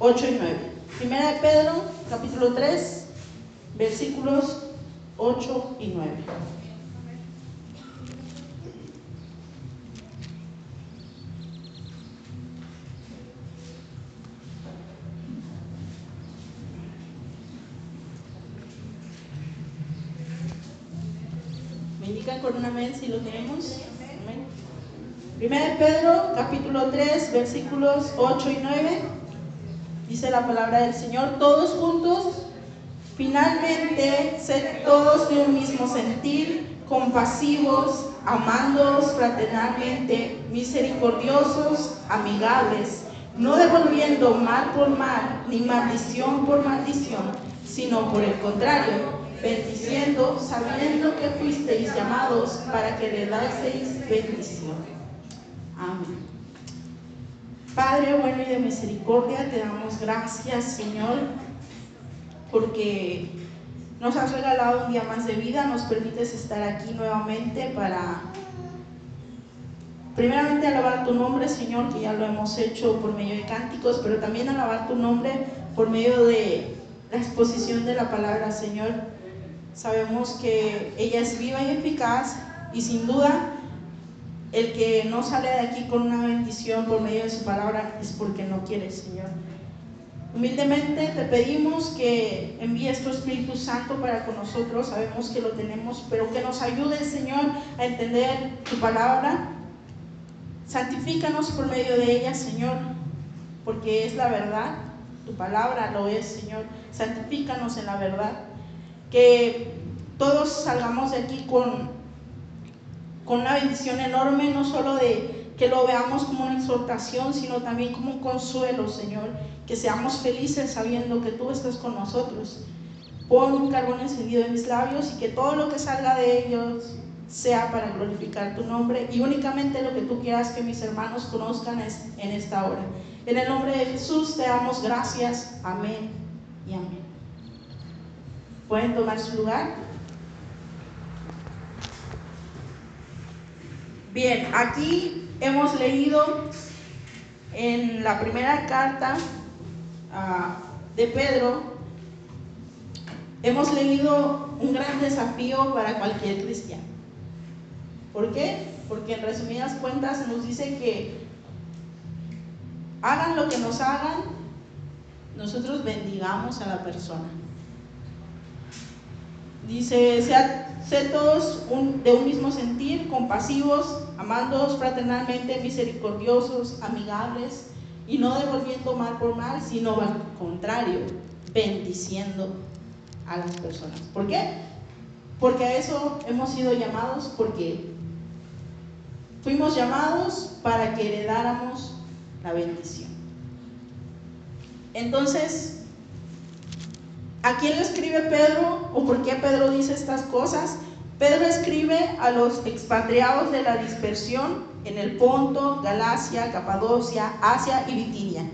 8 y 9. Primera de Pedro, capítulo 3, versículos 8 y 9. ¿Me indican con un amén si lo tenemos? Primera de Pedro, capítulo 3, versículos 8 y 9. Dice la palabra del Señor, todos juntos, finalmente, sed todos de un mismo sentir, compasivos, amándoos fraternalmente, misericordiosos, amigables, no devolviendo mal por mal, ni maldición por maldición, sino por el contrario, bendiciendo, sabiendo que fuisteis llamados para que le daseis bendición. Amén. Padre bueno y de misericordia, te damos gracias, Señor, porque nos has regalado un día más de vida, nos permites estar aquí nuevamente para, primeramente, alabar tu nombre, Señor, que ya lo hemos hecho por medio de cánticos, pero también alabar tu nombre por medio de la exposición de la palabra, Señor. Sabemos que ella es viva y eficaz y sin duda el que no sale de aquí con una bendición por medio de su palabra es porque no quiere, Señor. Humildemente te pedimos que envíes tu Espíritu Santo para con nosotros. Sabemos que lo tenemos, pero que nos ayude, Señor, a entender tu palabra. Santifícanos por medio de ella, Señor, porque es la verdad. Tu palabra lo es, Señor. Santifícanos en la verdad. Que todos salgamos de aquí con con una bendición enorme, no solo de que lo veamos como una exhortación, sino también como un consuelo, Señor, que seamos felices sabiendo que tú estás con nosotros. Pon un carbón encendido en mis labios y que todo lo que salga de ellos sea para glorificar tu nombre y únicamente lo que tú quieras que mis hermanos conozcan es en esta hora. En el nombre de Jesús te damos gracias. Amén y amén. ¿Pueden tomar su lugar? Bien, aquí hemos leído en la primera carta de Pedro, hemos leído un gran desafío para cualquier cristiano. ¿Por qué? Porque en resumidas cuentas nos dice que hagan lo que nos hagan, nosotros bendigamos a la persona. Dice, sea Sed todos de un mismo sentir, compasivos, amándoos fraternalmente, misericordiosos, amigables, y no devolviendo mal por mal, sino al contrario, bendiciendo a las personas. ¿Por qué? Porque a eso hemos sido llamados, porque fuimos llamados para que heredáramos la bendición. Entonces, ¿A quién le escribe Pedro o por qué Pedro dice estas cosas? Pedro escribe a los expatriados de la dispersión en el Ponto, Galacia, Capadocia, Asia y Bitinia.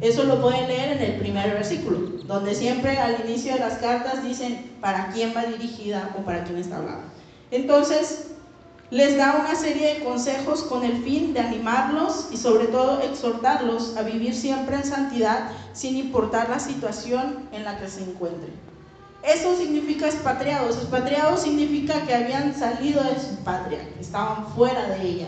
Eso lo pueden leer en el primer versículo, donde siempre al inicio de las cartas dicen para quién va dirigida o para quién está hablando. Entonces, les da una serie de consejos con el fin de animarlos y sobre todo exhortarlos a vivir siempre en santidad sin importar la situación en la que se encuentren. Eso significa expatriados. Expatriados significa que habían salido de su patria, estaban fuera de ella.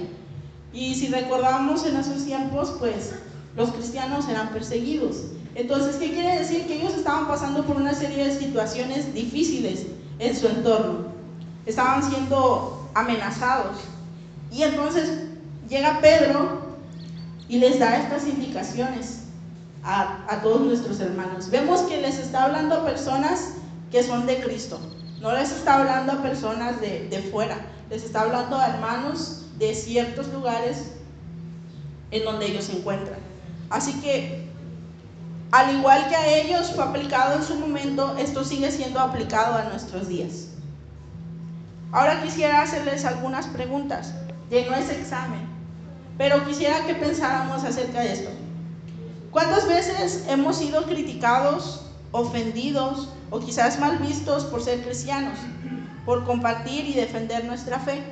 Y si recordamos en esos tiempos, pues los cristianos eran perseguidos. Entonces, ¿qué quiere decir? Que ellos estaban pasando por una serie de situaciones difíciles en su entorno. Estaban siendo amenazados. Y entonces llega Pedro y les da estas indicaciones a, todos nuestros hermanos. Vemos que les está hablando a personas que son de Cristo. No les está hablando a personas de, de fuera. Les está hablando a hermanos de ciertos lugares en donde ellos se encuentran. Así que, al igual que a ellos fue aplicado en su momento, esto sigue siendo aplicado a nuestros días. Ahora quisiera hacerles algunas preguntas, de es examen, pero quisiera que pensáramos acerca de esto. ¿Cuántas veces hemos sido criticados, ofendidos o quizás mal vistos por ser cristianos, por compartir y defender nuestra fe?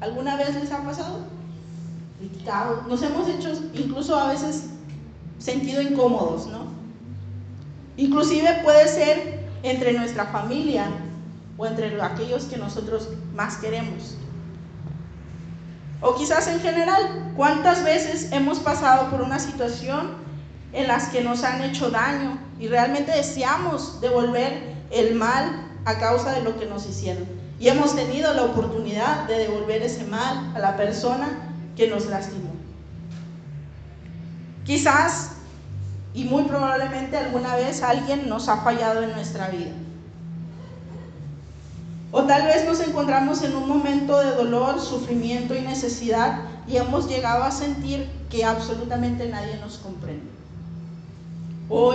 ¿Alguna vez les ha pasado? Criticados. Nos hemos hecho incluso a veces sentido incómodos, ¿no? Inclusive puede ser entre nuestra familia o entre aquellos que nosotros más queremos. O quizás en general, ¿cuántas veces hemos pasado por una situación en las que nos han hecho daño y realmente deseamos devolver el mal a causa de lo que nos hicieron? Y hemos tenido la oportunidad de devolver ese mal a la persona que nos lastimó. Quizás y muy probablemente alguna vez alguien nos ha fallado en nuestra vida. O tal vez nos encontramos en un momento de dolor, sufrimiento y necesidad y hemos llegado a sentir que absolutamente nadie nos comprende. O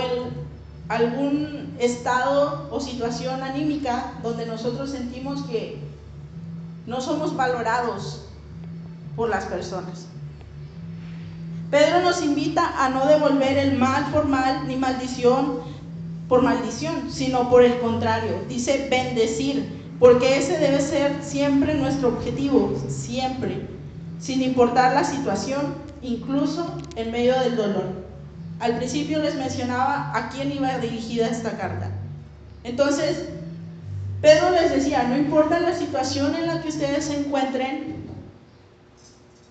algún estado o situación anímica donde nosotros sentimos que no somos valorados por las personas. Pedro nos invita a no devolver el mal por mal ni maldición por maldición, sino por el contrario, dice bendecir porque ese debe ser siempre nuestro objetivo, siempre, sin importar la situación, incluso en medio del dolor. Al principio les mencionaba a quién iba dirigida esta carta. Entonces, Pedro les decía, no importa la situación en la que ustedes se encuentren,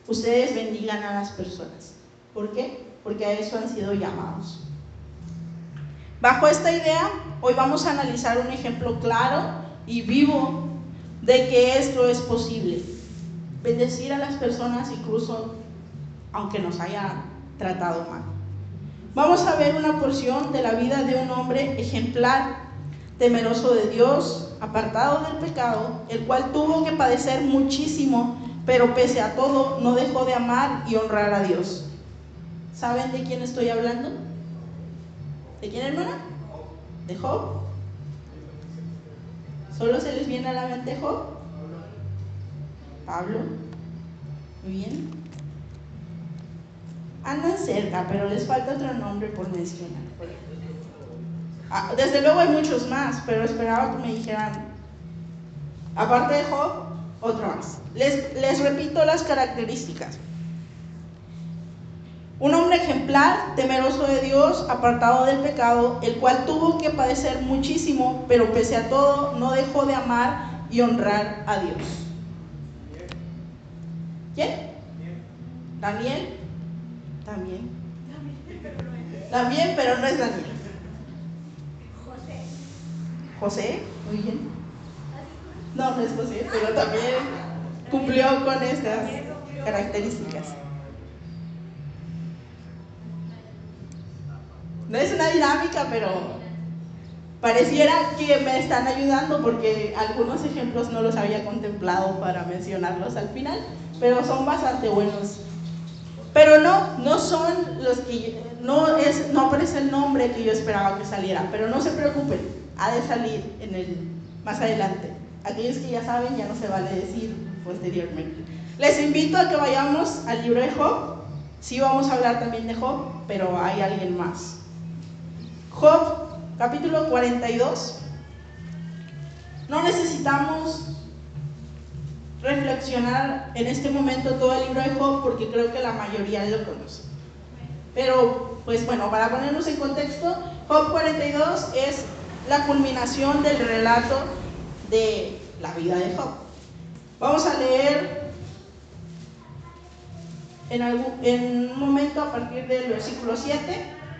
ustedes bendigan a las personas. ¿Por qué? Porque a eso han sido llamados. Bajo esta idea, hoy vamos a analizar un ejemplo claro y vivo de que esto es posible. Bendecir a las personas incluso aunque nos haya tratado mal. Vamos a ver una porción de la vida de un hombre ejemplar, temeroso de Dios, apartado del pecado, el cual tuvo que padecer muchísimo, pero pese a todo no dejó de amar y honrar a Dios. ¿Saben de quién estoy hablando? ¿De quién, hermana? De Job. ¿Solo se les viene a la mente Job? Pablo. Muy bien. Andan cerca, pero les falta otro nombre por mencionar. Ah, desde luego hay muchos más, pero esperaba que me dijeran, aparte de Job, otro más. Les, les repito las características. Un hombre ejemplar, temeroso de Dios, apartado del pecado, el cual tuvo que padecer muchísimo, pero pese a todo no dejó de amar y honrar a Dios. ¿Quién? Daniel. También. También, pero no es Daniel. José. José, muy bien. No, no es José, pero también cumplió con estas características. No es una dinámica, pero pareciera que me están ayudando porque algunos ejemplos no los había contemplado para mencionarlos al final, pero son bastante buenos. Pero no, no son los que, no, es, no aparece el nombre que yo esperaba que saliera, pero no se preocupen, ha de salir en el, más adelante. Aquellos que ya saben, ya no se vale decir posteriormente. Les invito a que vayamos al libro de Job. Sí vamos a hablar también de Job, pero hay alguien más. Job, capítulo 42. No necesitamos reflexionar en este momento todo el libro de Job porque creo que la mayoría lo conoce. Pero, pues bueno, para ponernos en contexto, Job 42 es la culminación del relato de la vida de Job. Vamos a leer en, algún, un momento a partir del versículo 7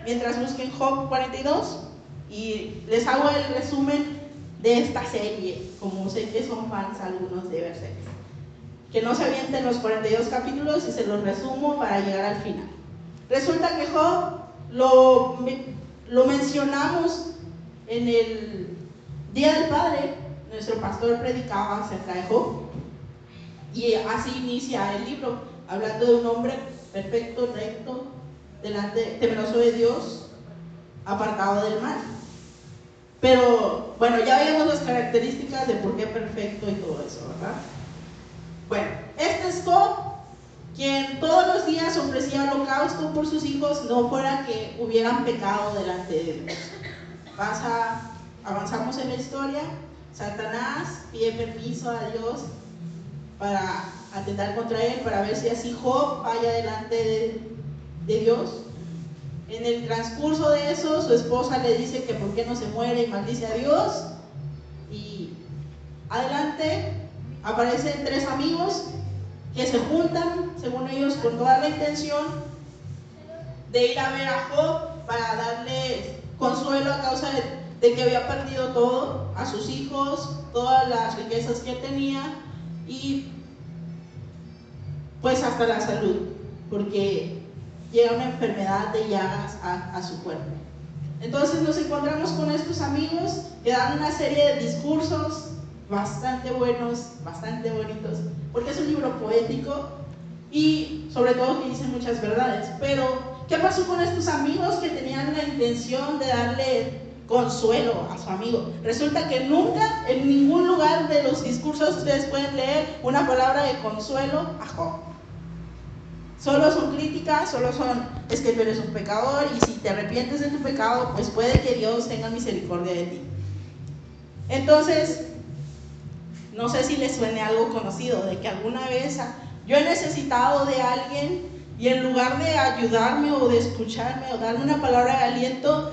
mientras busquen Job 42 y les hago el resumen de esta serie, como sé que son fans algunos de Berserk. Que no se avienten los 42 capítulos y se los resumo para llegar al final. Resulta que Job lo, lo mencionamos en el Día del Padre, nuestro pastor predicaba acerca de Job. Y así inicia el libro, hablando de un hombre perfecto, recto, delante, temeroso de Dios, apartado del mal. Pero bueno, ya vimos las características de por qué perfecto y todo eso, ¿verdad? Bueno, este es Job, quien todos los días ofrecía holocausto por sus hijos, no fuera que hubieran pecado delante de Dios. Pasa, avanzamos en la historia, Satanás pide permiso a Dios para atentar contra él, para ver si así Job vaya delante de de Dios. En el transcurso de eso, su esposa le dice que por qué no se muere y maldice a Dios. Y adelante aparecen tres amigos que se juntan, según ellos, con toda la intención de ir a ver a Job para darle consuelo a causa de, que había perdido todo, a sus hijos, todas las riquezas que tenía y pues hasta la salud, porque llega una enfermedad de llagas a, su cuerpo. Entonces nos encontramos con estos amigos que dan una serie de discursos bastante buenos, bastante bonitos, porque es un libro poético y sobre todo que dicen muchas verdades. Pero, ¿qué pasó con estos amigos que tenían la intención de darle consuelo a su amigo? Resulta que nunca, en ningún lugar de los discursos ustedes pueden leer una palabra de consuelo a Job. Solo son críticas, solo son, es que tú eres un pecador y si te arrepientes de tu pecado, pues puede que Dios tenga misericordia de ti. Entonces, no sé si les suene algo conocido, de que alguna vez yo he necesitado de alguien y en lugar de ayudarme o de escucharme o darme una palabra de aliento,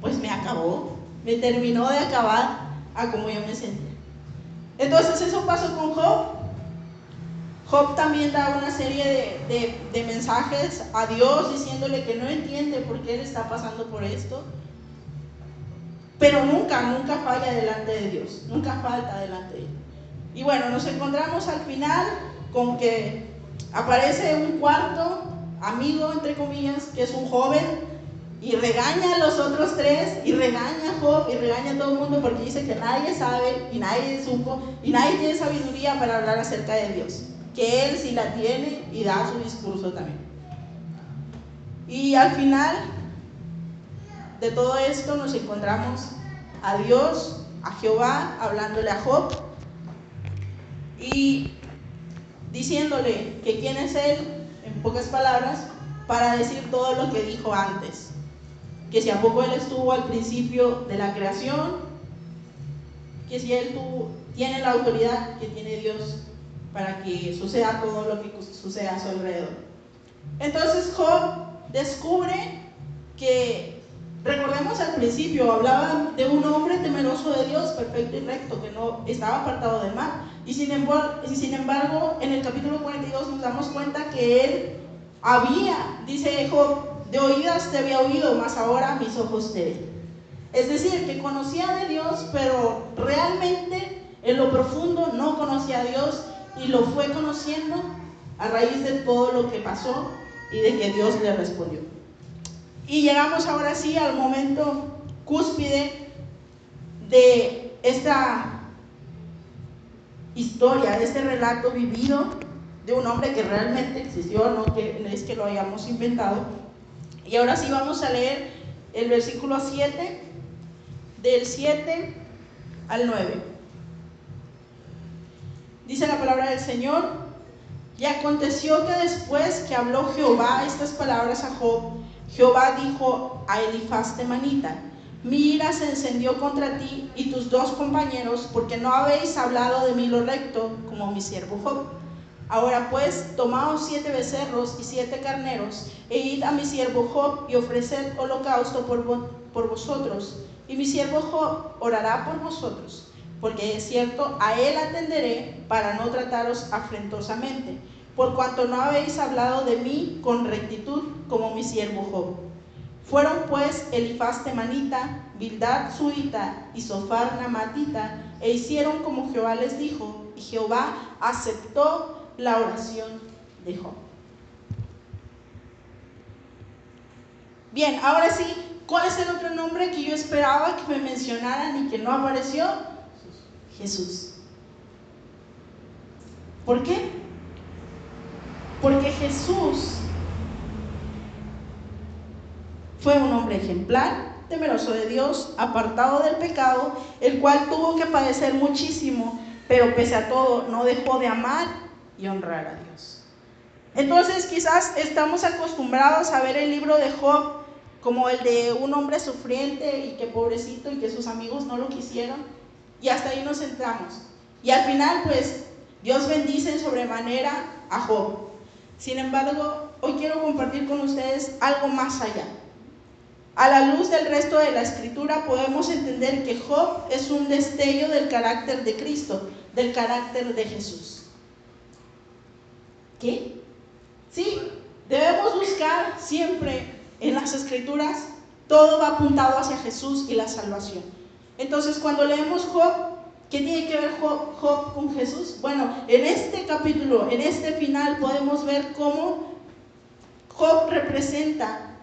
pues me acabó, me terminó de acabar a como yo me sentía. Entonces eso pasó con Job. Job también da una serie de, mensajes a Dios diciéndole que no entiende por qué él está pasando por esto. Pero nunca, nunca falla delante de Dios, nunca falta delante de él. Y bueno, nos encontramos al final con que aparece un cuarto amigo, entre comillas, que es un joven, y regaña a los otros tres, y regaña a Job, y regaña a todo el mundo porque dice que nadie sabe, y nadie supo, y nadie tiene sabiduría para hablar acerca de Dios que él sí la tiene y da su discurso también. Y al final de todo esto nos encontramos a Dios, a Jehová, hablándole a Job y diciéndole que quién es él, en pocas palabras, para decir todo lo que dijo antes. Que si a poco él estuvo al principio de la creación, que si él tiene la autoridad que tiene Dios para que suceda todo lo que sucede a su alrededor. Entonces Job descubre que, recordemos al principio, hablaba de un hombre temeroso de Dios, perfecto y recto, que no estaba apartado del mal. Y sin, embargo, en el capítulo 42 nos damos cuenta que él había, dice Job, de oídas te había oído, mas ahora mis ojos te ven. Es decir, que conocía de Dios, pero realmente en lo profundo no conocía a Dios y lo fue conociendo a raíz de todo lo que pasó y de que Dios le respondió. Y llegamos ahora sí al momento cúspide de esta historia, de este relato vivido de un hombre que realmente existió, no que es que lo hayamos inventado. Y ahora sí vamos a leer el versículo 7, del 7 al 9. Dice la palabra del Señor, y aconteció que después que habló Jehová estas palabras a Job, Jehová dijo a Elifaz manita, mi ira se encendió contra ti y tus dos compañeros, porque no habéis hablado de mí lo recto, como mi siervo Job. Ahora pues, tomaos siete becerros y siete carneros, e id a mi siervo Job y ofreced holocausto por, por vosotros, y mi siervo Job orará por vosotros porque es cierto, a él atenderé para no trataros afrentosamente, por cuanto no habéis hablado de mí con rectitud como mi siervo Job. Fueron pues Elifaz temanita, Bildad suita y Sofar namatita, e hicieron como Jehová les dijo, y Jehová aceptó la oración de Job. Bien, ahora sí, ¿cuál es el otro nombre que yo esperaba que me mencionaran y que no apareció? Jesús. ¿Por qué? Porque Jesús fue un hombre ejemplar, temeroso de Dios, apartado del pecado, el cual tuvo que padecer muchísimo, pero pese a todo no dejó de amar y honrar a Dios. Entonces quizás estamos acostumbrados a ver el libro de Job como el de un hombre sufriente y que pobrecito y que sus amigos no lo quisieron. Y hasta ahí nos centramos. Y al final, pues, Dios bendice en sobremanera a Job. Sin embargo, hoy quiero compartir con ustedes algo más allá. A la luz del resto de la escritura podemos entender que Job es un destello del carácter de Cristo, del carácter de Jesús. ¿Qué? Sí, debemos buscar siempre en las escrituras, todo va apuntado hacia Jesús y la salvación. Entonces cuando leemos Job, ¿qué tiene que ver Job, con Jesús? Bueno, en este capítulo, en este final podemos ver cómo Job representa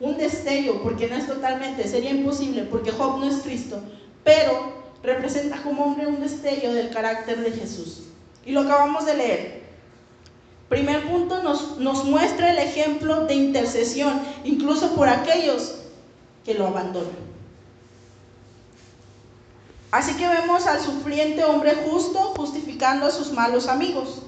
un destello, porque no es totalmente, sería imposible, porque Job no es Cristo, pero representa como hombre un destello del carácter de Jesús. Y lo acabamos de leer. Primer punto, nos, nos muestra el ejemplo de intercesión, incluso por aquellos que lo abandonan. Así que vemos al sufriente hombre justo justificando a sus malos amigos.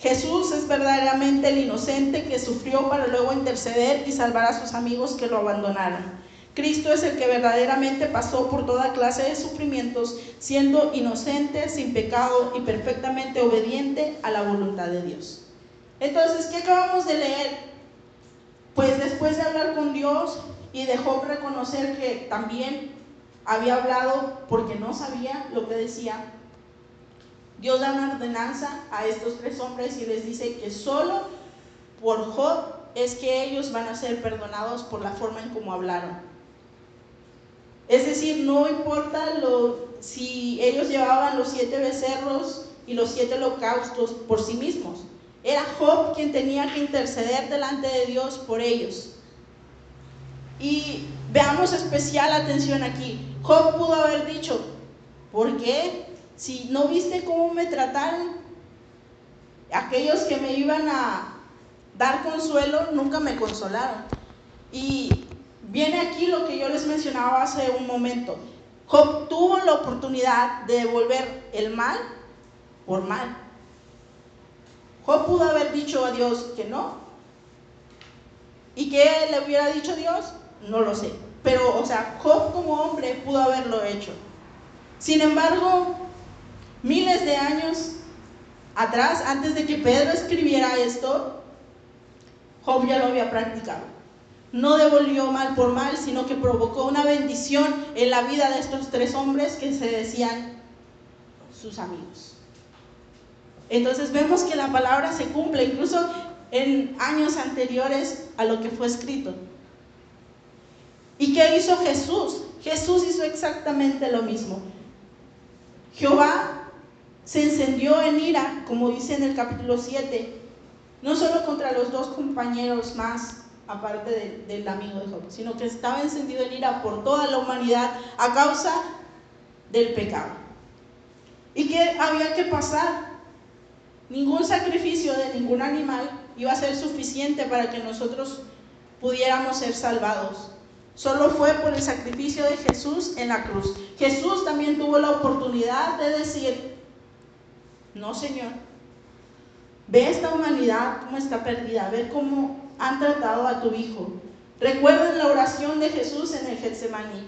Jesús es verdaderamente el inocente que sufrió para luego interceder y salvar a sus amigos que lo abandonaron. Cristo es el que verdaderamente pasó por toda clase de sufrimientos, siendo inocente, sin pecado y perfectamente obediente a la voluntad de Dios. Entonces, ¿qué acabamos de leer? Pues después de hablar con Dios y dejó reconocer que también había hablado porque no sabía lo que decía, Dios da una ordenanza a estos tres hombres y les dice que solo por Job es que ellos van a ser perdonados por la forma en cómo hablaron. Es decir, no importa lo, si ellos llevaban los siete becerros y los siete holocaustos por sí mismos. Era Job quien tenía que interceder delante de Dios por ellos. Y veamos especial atención aquí. Job pudo haber dicho, ¿por qué si no viste cómo me trataron, aquellos que me iban a dar consuelo nunca me consolaron. Y viene aquí lo que yo les mencionaba hace un momento. Job tuvo la oportunidad de devolver el mal por mal. Job pudo haber dicho a Dios que no. ¿Y qué le hubiera dicho Dios? No lo sé. Pero, o sea, Job como hombre pudo haberlo hecho. Sin embargo, miles de años atrás, antes de que Pedro escribiera esto, Job ya lo había practicado. No devolvió mal por mal, sino que provocó una bendición en la vida de estos tres hombres que se decían sus amigos. Entonces vemos que la palabra se cumple incluso en años anteriores a lo que fue escrito. ¿Y qué hizo Jesús? Jesús hizo exactamente lo mismo. Jehová se encendió en ira, como dice en el capítulo 7, no solo contra los dos compañeros más, aparte del amigo de Job, sino que estaba encendido en ira por toda la humanidad a causa del pecado. ¿Y qué había que pasar? Ningún sacrificio de ningún animal iba a ser suficiente para que nosotros pudiéramos ser salvados. Solo fue por el sacrificio de Jesús en la cruz. Jesús también tuvo la oportunidad de decir, no, Señor. Ve esta humanidad cómo está perdida, ve cómo han tratado a tu hijo. Recuerden la oración de Jesús en el Getsemaní.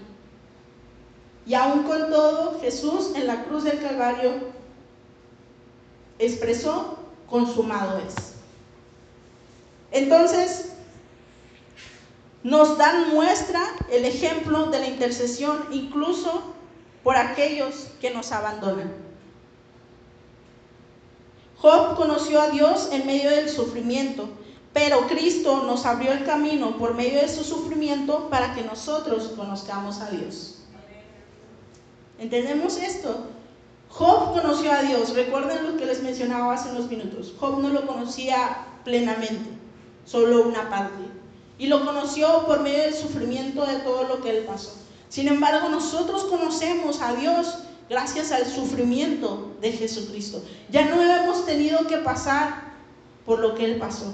Y aún con todo, Jesús en la cruz del Calvario expresó, consumado es. Entonces, nos dan muestra el ejemplo de la intercesión incluso por aquellos que nos abandonan. Job conoció a Dios en medio del sufrimiento, pero Cristo nos abrió el camino por medio de su sufrimiento para que nosotros conozcamos a Dios. ¿Entendemos esto? Job conoció a Dios, recuerden lo que les mencionaba hace unos minutos. Job no lo conocía plenamente, solo una parte. Y lo conoció por medio del sufrimiento de todo lo que él pasó. Sin embargo, nosotros conocemos a Dios gracias al sufrimiento de Jesucristo. Ya no hemos tenido que pasar por lo que Él pasó.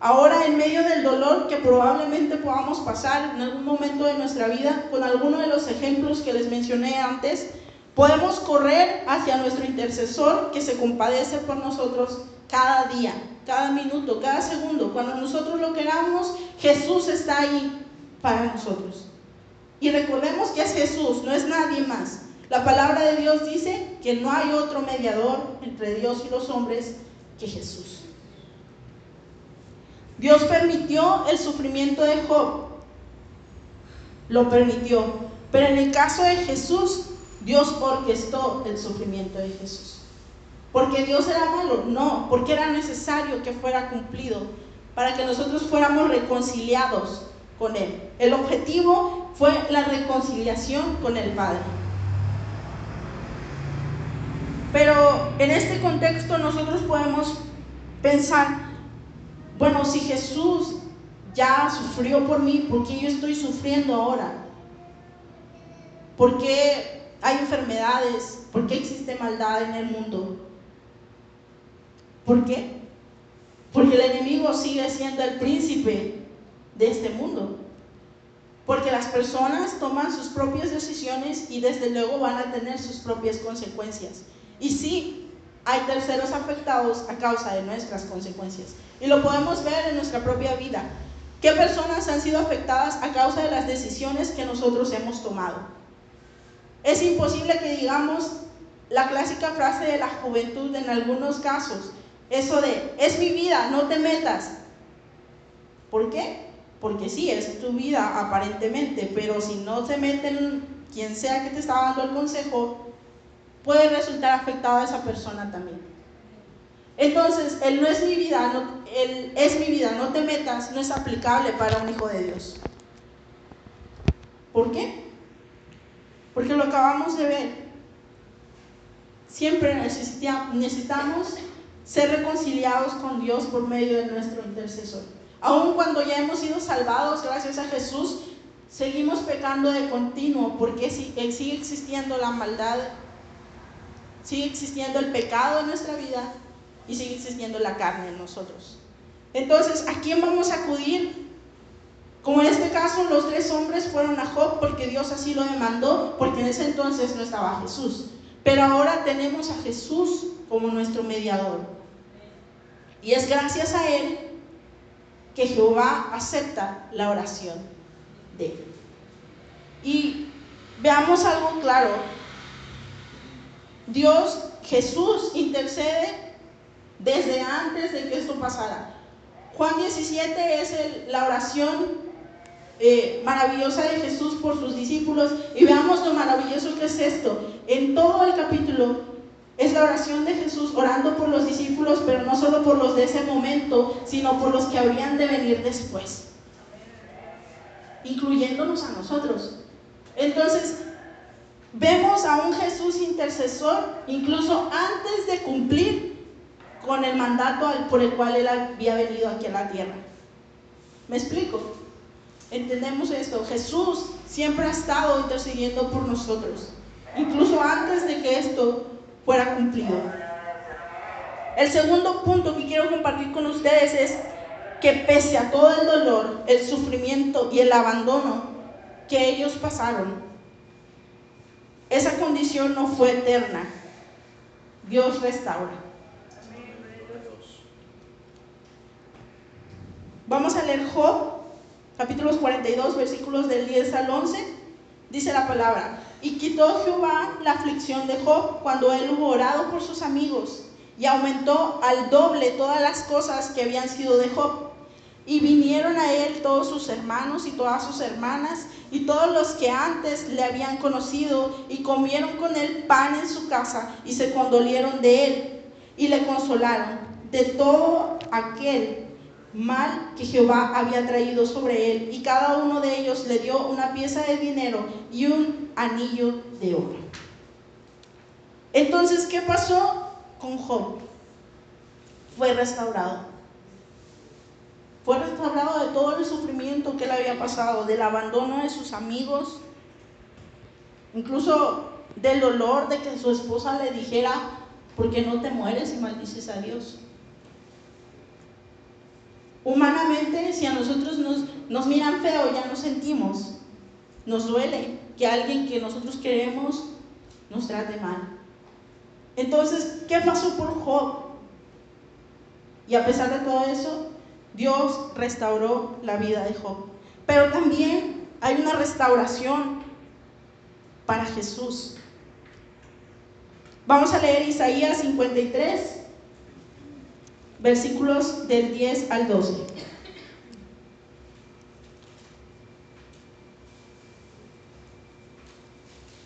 Ahora, en medio del dolor que probablemente podamos pasar en algún momento de nuestra vida, con alguno de los ejemplos que les mencioné antes, podemos correr hacia nuestro intercesor que se compadece por nosotros cada día, cada minuto, cada segundo. Cuando nosotros lo queramos, Jesús está ahí para nosotros. Y recordemos que es Jesús, no es nadie más. La palabra de Dios dice que no hay otro mediador entre Dios y los hombres que Jesús. Dios permitió el sufrimiento de Job lo permitió. Pero en el caso de Jesús, Dios orquestó el sufrimiento de Jesús. Porque Dios era malo, no, porque era necesario que fuera cumplido para que nosotros fuéramos reconciliados con Él. El objetivo fue la reconciliación con el Padre. Pero en este contexto nosotros podemos pensar, bueno, si Jesús ya sufrió por mí, ¿por qué yo estoy sufriendo ahora? ¿Por qué hay enfermedades? ¿Por qué existe maldad en el mundo? ¿Por qué? Porque el enemigo sigue siendo el príncipe de este mundo. Porque las personas toman sus propias decisiones y desde luego van a tener sus propias consecuencias. Y sí, hay terceros afectados a causa de nuestras consecuencias. Y lo podemos ver en nuestra propia vida. ¿Qué personas han sido afectadas a causa de las decisiones que nosotros hemos tomado? Es imposible que digamos la clásica frase de la juventud en algunos casos, eso de, es mi vida, no te metas. ¿Por qué? Porque sí, es tu vida aparentemente, pero si no se meten quien sea que te está dando el consejo, puede resultar afectada a esa persona también. Entonces, el no es mi vida, el es mi vida, no te metas, no es aplicable para un hijo de Dios. ¿Por qué? Porque lo acabamos de ver. Siempre necesitamos ser reconciliados con Dios por medio de nuestro intercesor. Aun cuando ya hemos sido salvados gracias a Jesús, seguimos pecando de continuo porque eh, sigue existiendo la maldad, sigue existiendo el pecado en nuestra vida y sigue existiendo la carne en nosotros. Entonces, ¿a quién vamos a acudir? Como en este caso, los tres hombres fueron a Job porque Dios así lo demandó, porque en ese entonces no estaba Jesús. Pero ahora tenemos a Jesús como nuestro mediador. Y es gracias a Él que Jehová acepta la oración de Él. Y veamos algo claro. Dios, Jesús intercede desde antes de que esto pasara. Juan 17 es la oración eh, maravillosa de Jesús por sus discípulos y veamos lo maravilloso que es esto. En todo el capítulo es la oración de Jesús orando por los discípulos, pero no solo por los de ese momento, sino por los que habrían de venir después, incluyéndonos a nosotros. Entonces, vemos a un Jesús intercesor incluso antes de cumplir con el mandato por el cual él había venido aquí a la tierra. ¿Me explico? Entendemos esto. Jesús siempre ha estado intercediendo por nosotros, incluso antes de que esto fuera cumplido. El segundo punto que quiero compartir con ustedes es que pese a todo el dolor, el sufrimiento y el abandono que ellos pasaron, esa condición no fue eterna. Dios restaura. Vamos a leer Job, capítulos 42, versículos del 10 al 11. Dice la palabra, y quitó Jehová la aflicción de Job cuando él hubo orado por sus amigos, y aumentó al doble todas las cosas que habían sido de Job. Y vinieron a él todos sus hermanos y todas sus hermanas, y todos los que antes le habían conocido, y comieron con él pan en su casa, y se condolieron de él, y le consolaron de todo aquel mal que Jehová había traído sobre él, y cada uno de ellos le dio una pieza de dinero y un anillo de oro. Entonces, ¿qué pasó con Job? Fue restaurado. Fue restaurado de todo el sufrimiento que le había pasado, del abandono de sus amigos, incluso del dolor de que su esposa le dijera, ¿por qué no te mueres y maldices a Dios? Humanamente, si a nosotros nos, nos miran feo, ya nos sentimos, nos duele que alguien que nosotros queremos nos trate mal. Entonces, ¿qué pasó por Job? Y a pesar de todo eso, Dios restauró la vida de Job. Pero también hay una restauración para Jesús. Vamos a leer Isaías 53, versículos del 10 al 12.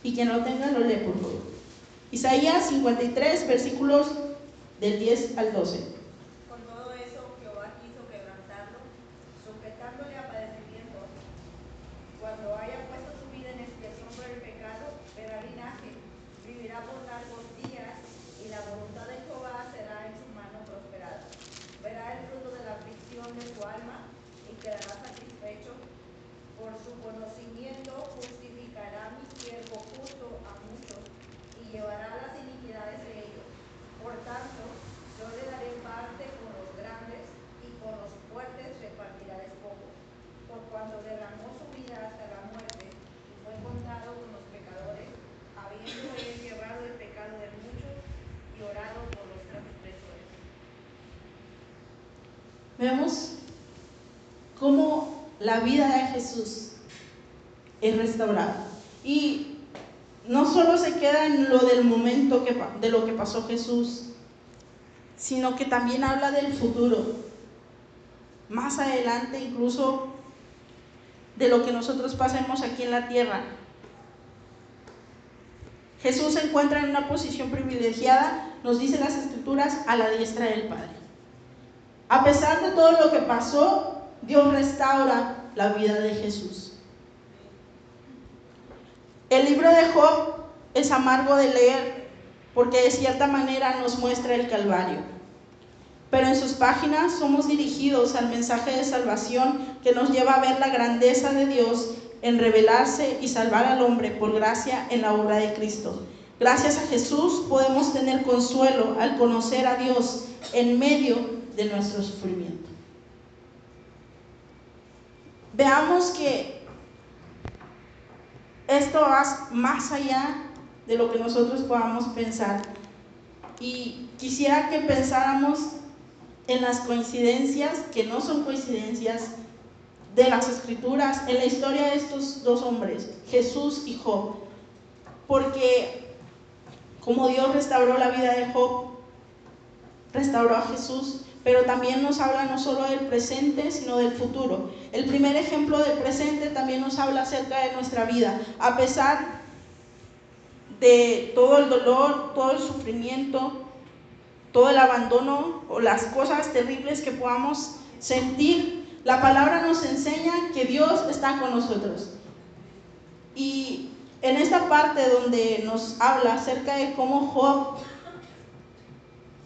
Y quien lo tenga lo lee, por favor. Isaías 53, versículos del 10 al 12. La vida de Jesús es restaurada. Y no solo se queda en lo del momento de lo que pasó Jesús, sino que también habla del futuro. Más adelante incluso de lo que nosotros pasemos aquí en la tierra. Jesús se encuentra en una posición privilegiada, nos dice las escrituras, a la diestra del Padre. A pesar de todo lo que pasó, Dios restaura la vida de Jesús. El libro de Job es amargo de leer porque de cierta manera nos muestra el Calvario. Pero en sus páginas somos dirigidos al mensaje de salvación que nos lleva a ver la grandeza de Dios en revelarse y salvar al hombre por gracia en la obra de Cristo. Gracias a Jesús podemos tener consuelo al conocer a Dios en medio de nuestro sufrimiento. Veamos que esto va más allá de lo que nosotros podamos pensar. Y quisiera que pensáramos en las coincidencias, que no son coincidencias, de las escrituras, en la historia de estos dos hombres, Jesús y Job. Porque como Dios restauró la vida de Job, restauró a Jesús pero también nos habla no solo del presente, sino del futuro. El primer ejemplo del presente también nos habla acerca de nuestra vida. A pesar de todo el dolor, todo el sufrimiento, todo el abandono o las cosas terribles que podamos sentir, la palabra nos enseña que Dios está con nosotros. Y en esta parte donde nos habla acerca de cómo Job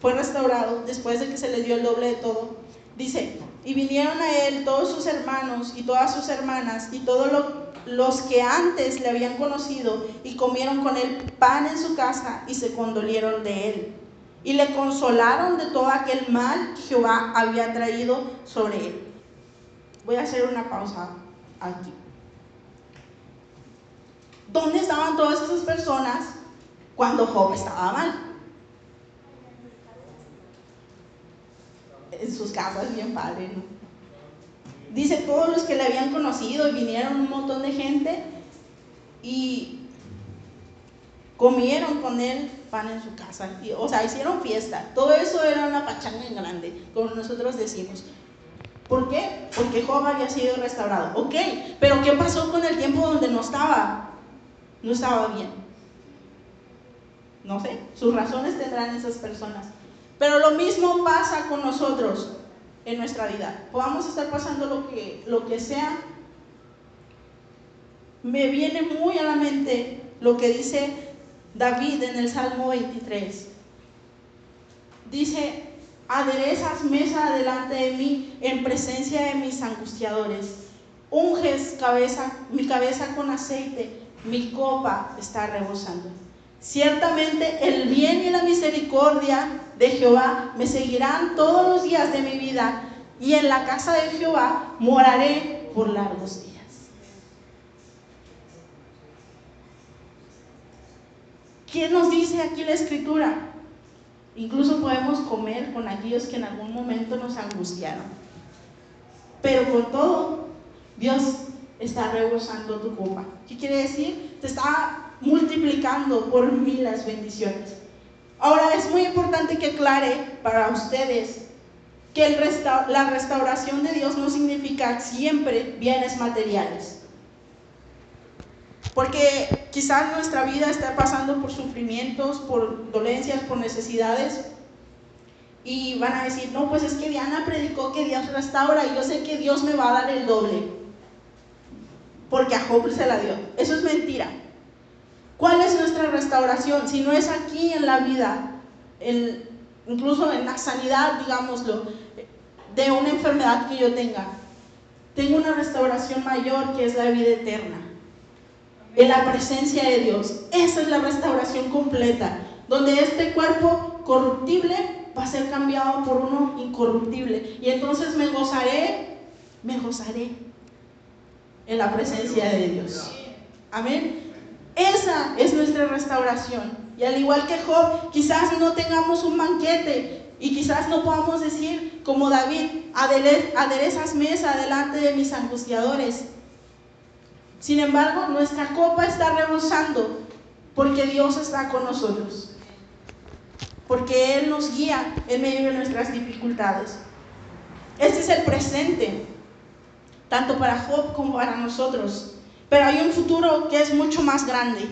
fue restaurado después de que se le dio el doble de todo. Dice, y vinieron a él todos sus hermanos y todas sus hermanas y todos los que antes le habían conocido y comieron con él pan en su casa y se condolieron de él. Y le consolaron de todo aquel mal que Jehová había traído sobre él. Voy a hacer una pausa aquí. ¿Dónde estaban todas esas personas cuando Job estaba mal? En sus casas, bien padre, ¿no? Dice todos los que le habían conocido y vinieron un montón de gente y comieron con él pan en su casa. o sea, hicieron fiesta. Todo eso era una pachanga en grande, como nosotros decimos. ¿Por qué? Porque Job había sido restaurado. Ok, pero ¿qué pasó con el tiempo donde no estaba? No estaba bien. No sé, sus razones tendrán esas personas. Pero lo mismo pasa con nosotros en nuestra vida. Podamos estar pasando lo que, lo que sea. Me viene muy a la mente lo que dice David en el Salmo 23. Dice, aderezas mesa delante de mí en presencia de mis angustiadores. Unges cabeza, mi cabeza con aceite, mi copa está rebosando. Ciertamente el bien y la misericordia de Jehová me seguirán todos los días de mi vida y en la casa de Jehová moraré por largos días. ¿Quién nos dice aquí la escritura? Incluso podemos comer con aquellos que en algún momento nos angustiaron. Pero con todo, Dios está rebosando tu copa. ¿Qué quiere decir? Te está multiplicando por mil las bendiciones. Ahora es muy importante que aclare para ustedes que la restauración de Dios no significa siempre bienes materiales. Porque quizás nuestra vida está pasando por sufrimientos, por dolencias, por necesidades. Y van a decir, no, pues es que Diana predicó que Dios restaura y yo sé que Dios me va a dar el doble. Porque a Job se la dio. Eso es mentira. ¿Cuál es nuestra restauración? Si no es aquí en la vida, incluso en la sanidad, digámoslo, de una enfermedad que yo tenga. Tengo una restauración mayor que es la vida eterna. En la presencia de Dios. Esa es la restauración completa. Donde este cuerpo corruptible va a ser cambiado por uno incorruptible. Y entonces me gozaré, me gozaré en la presencia de Dios. Amén. Esa es nuestra restauración. Y al igual que Job, quizás no tengamos un banquete y quizás no podamos decir como David, aderezas mesa delante de mis angustiadores. Sin embargo, nuestra copa está rebosando porque Dios está con nosotros. Porque Él nos guía en medio de nuestras dificultades. Este es el presente, tanto para Job como para nosotros. Pero hay un futuro que es mucho más grande.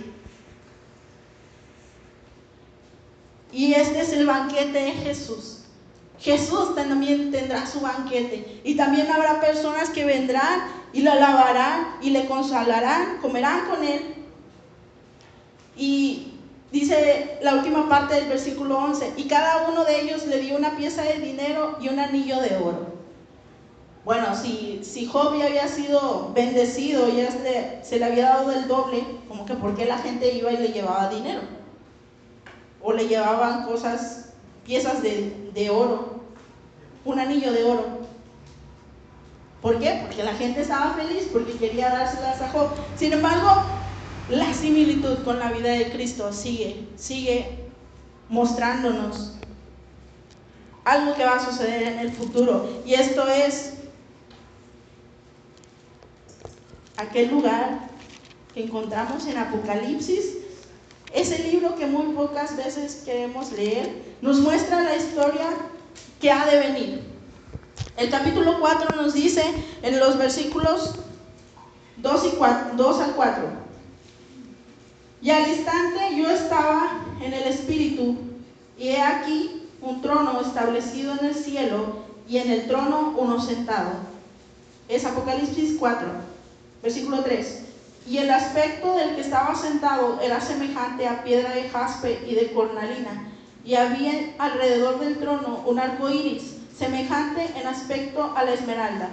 Y este es el banquete de Jesús. Jesús también tendrá su banquete. Y también habrá personas que vendrán y lo alabarán y le consolarán, comerán con él. Y dice la última parte del versículo 11, y cada uno de ellos le dio una pieza de dinero y un anillo de oro. Bueno, si, si Job ya había sido bendecido, ya se, se le había dado el doble, como que por qué la gente iba y le llevaba dinero. O le llevaban cosas, piezas de, de oro, un anillo de oro. ¿Por qué? Porque la gente estaba feliz, porque quería dárselas a Job. Sin embargo, la similitud con la vida de Cristo sigue, sigue mostrándonos algo que va a suceder en el futuro. Y esto es aquel lugar que encontramos en Apocalipsis, ese libro que muy pocas veces queremos leer, nos muestra la historia que ha de venir. El capítulo 4 nos dice en los versículos 2, y 2 al 4, y al instante yo estaba en el Espíritu, y he aquí un trono establecido en el cielo, y en el trono uno sentado. Es Apocalipsis 4. Versículo 3. Y el aspecto del que estaba sentado era semejante a piedra de jaspe y de cornalina, y había alrededor del trono un arco iris, semejante en aspecto a la esmeralda.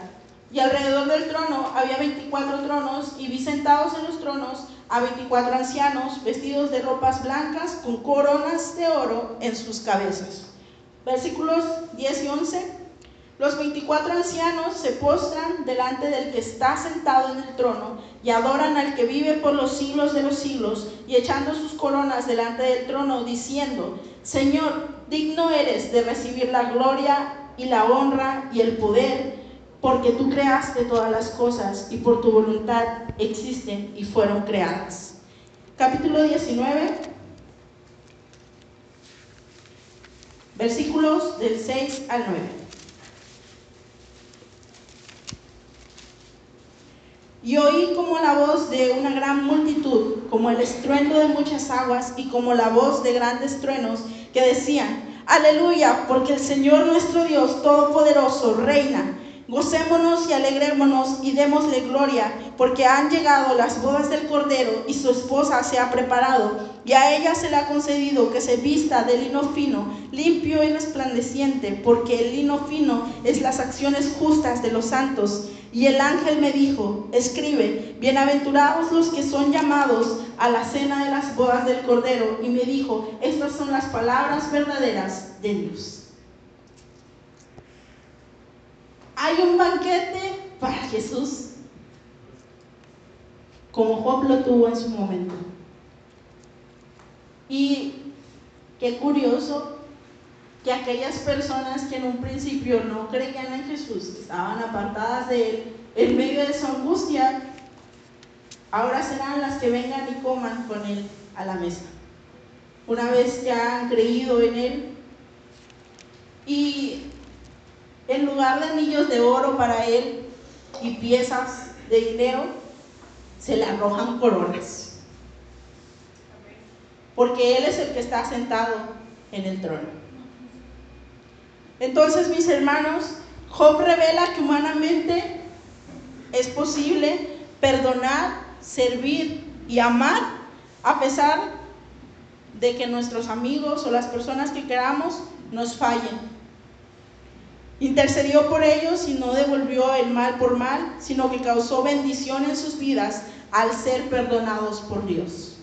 Y alrededor del trono había 24 tronos, y vi sentados en los tronos a 24 ancianos, vestidos de ropas blancas, con coronas de oro en sus cabezas. Versículos 10 y 11. Los 24 ancianos se postran delante del que está sentado en el trono y adoran al que vive por los siglos de los siglos y echando sus coronas delante del trono diciendo, Señor, digno eres de recibir la gloria y la honra y el poder, porque tú creaste todas las cosas y por tu voluntad existen y fueron creadas. Capítulo 19, versículos del 6 al 9. Y oí como la voz de una gran multitud, como el estruendo de muchas aguas y como la voz de grandes truenos que decían, aleluya, porque el Señor nuestro Dios Todopoderoso reina. Gocémonos y alegrémonos y démosle gloria, porque han llegado las bodas del Cordero y su esposa se ha preparado, y a ella se le ha concedido que se vista de lino fino, limpio y resplandeciente, porque el lino fino es las acciones justas de los santos. Y el ángel me dijo, escribe, bienaventurados los que son llamados a la cena de las bodas del Cordero. Y me dijo, estas son las palabras verdaderas de Dios. Hay un banquete para Jesús, como Job lo tuvo en su momento. Y qué curioso que aquellas personas que en un principio no creían en Jesús, estaban apartadas de Él, en medio de su angustia, ahora serán las que vengan y coman con Él a la mesa. Una vez que han creído en Él. Y en lugar de anillos de oro para Él y piezas de dinero, se le arrojan coronas. Porque Él es el que está sentado en el trono. Entonces, mis hermanos, Job revela que humanamente es posible perdonar, servir y amar a pesar de que nuestros amigos o las personas que queramos nos fallen. Intercedió por ellos y no devolvió el mal por mal, sino que causó bendición en sus vidas al ser perdonados por Dios.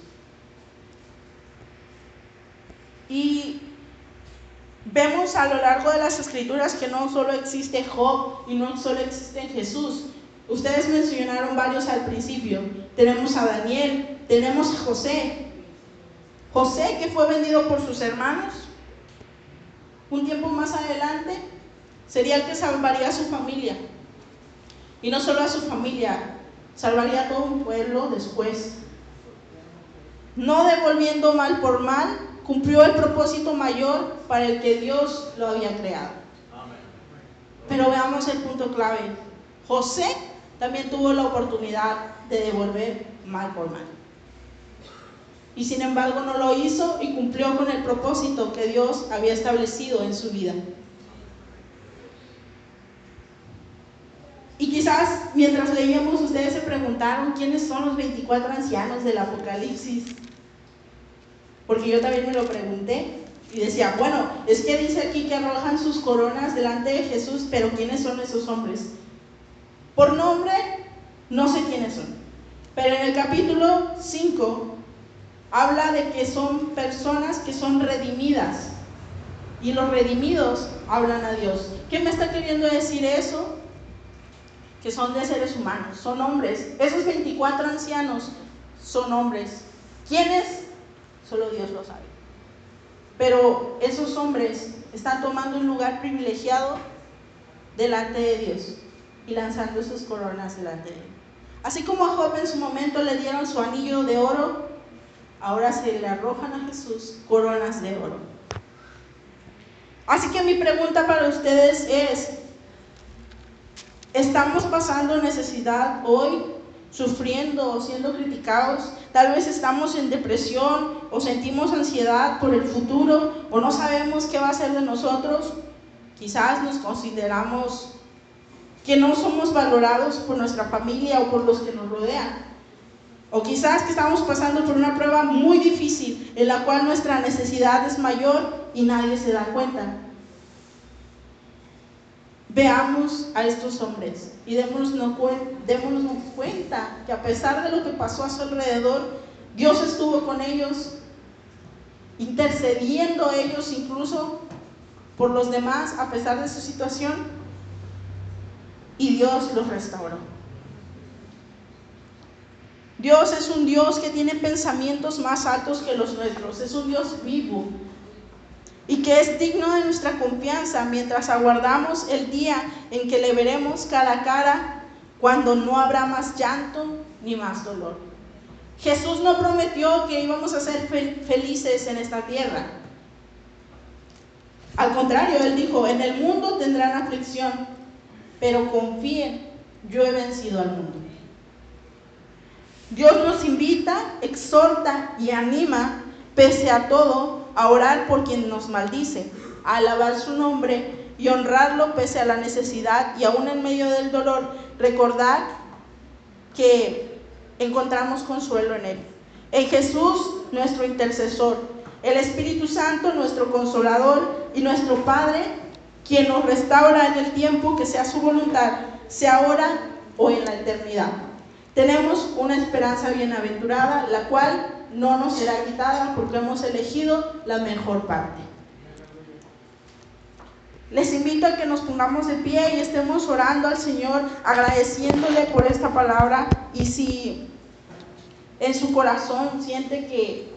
Y vemos a lo largo de las escrituras que no solo existe Job y no solo existe Jesús. Ustedes mencionaron varios al principio. Tenemos a Daniel, tenemos a José. José que fue vendido por sus hermanos. Un tiempo más adelante sería el que salvaría a su familia. Y no solo a su familia, salvaría a todo un pueblo después. No devolviendo mal por mal, cumplió el propósito mayor para el que Dios lo había creado. Pero veamos el punto clave. José también tuvo la oportunidad de devolver mal por mal. Y sin embargo no lo hizo y cumplió con el propósito que Dios había establecido en su vida. Y quizás mientras leíamos ustedes se preguntaron quiénes son los 24 ancianos del Apocalipsis. Porque yo también me lo pregunté y decía, bueno, es que dice aquí que arrojan sus coronas delante de Jesús, pero ¿quiénes son esos hombres? Por nombre, no sé quiénes son. Pero en el capítulo 5 habla de que son personas que son redimidas. Y los redimidos hablan a Dios. ¿Qué me está queriendo decir eso? Que son de seres humanos, son hombres. Esos 24 ancianos son hombres. ¿Quiénes? Solo Dios lo sabe. Pero esos hombres están tomando un lugar privilegiado delante de Dios y lanzando sus coronas delante de Él. Así como a Job en su momento le dieron su anillo de oro, ahora se le arrojan a Jesús coronas de oro. Así que mi pregunta para ustedes es, ¿estamos pasando necesidad hoy sufriendo o siendo criticados. Tal vez estamos en depresión o sentimos ansiedad por el futuro o no sabemos qué va a ser de nosotros. Quizás nos consideramos que no somos valorados por nuestra familia o por los que nos rodean. O quizás que estamos pasando por una prueba muy difícil en la cual nuestra necesidad es mayor y nadie se da cuenta. Veamos a estos hombres y démonos, cuenta que a pesar de lo que pasó a su alrededor, Dios estuvo con ellos, intercediendo ellos incluso por los demás a pesar de su situación, y Dios los restauró. Dios es un Dios que tiene pensamientos más altos que los nuestros, es un Dios vivo, y que es digno de nuestra confianza mientras aguardamos el día en que le veremos cara a cara cuando no habrá más llanto ni más dolor. Jesús no prometió que íbamos a ser felices en esta tierra. Al contrario, Él dijo, en el mundo tendrán aflicción, pero confíen, yo he vencido al mundo. Dios nos invita, exhorta y anima, pese a todo, a orar por quien nos maldice, a alabar su nombre y honrarlo pese a la necesidad y aún en medio del dolor, recordar que encontramos consuelo en Él. En Jesús, nuestro intercesor, el Espíritu Santo, nuestro consolador y nuestro Padre, quien nos restaura en el tiempo que sea su voluntad, sea ahora o en la eternidad. Tenemos una esperanza bienaventurada, la cual no nos será quitada porque hemos elegido la mejor parte. Les invito a que nos pongamos de pie y estemos orando al Señor, agradeciéndole por esta palabra. Y si en su corazón siente que,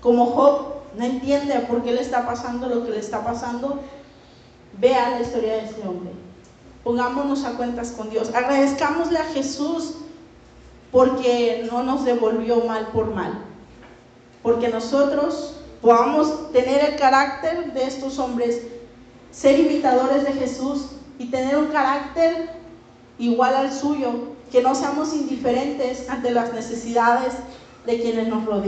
como Job, no entiende por qué le está pasando lo que le está pasando, vea la historia de este hombre. Pongámonos a cuentas con Dios. Agradezcámosle a Jesús porque no nos devolvió mal por mal porque nosotros podamos tener el carácter de estos hombres, ser imitadores de Jesús y tener un carácter igual al suyo, que no seamos indiferentes ante las necesidades de quienes nos rodean.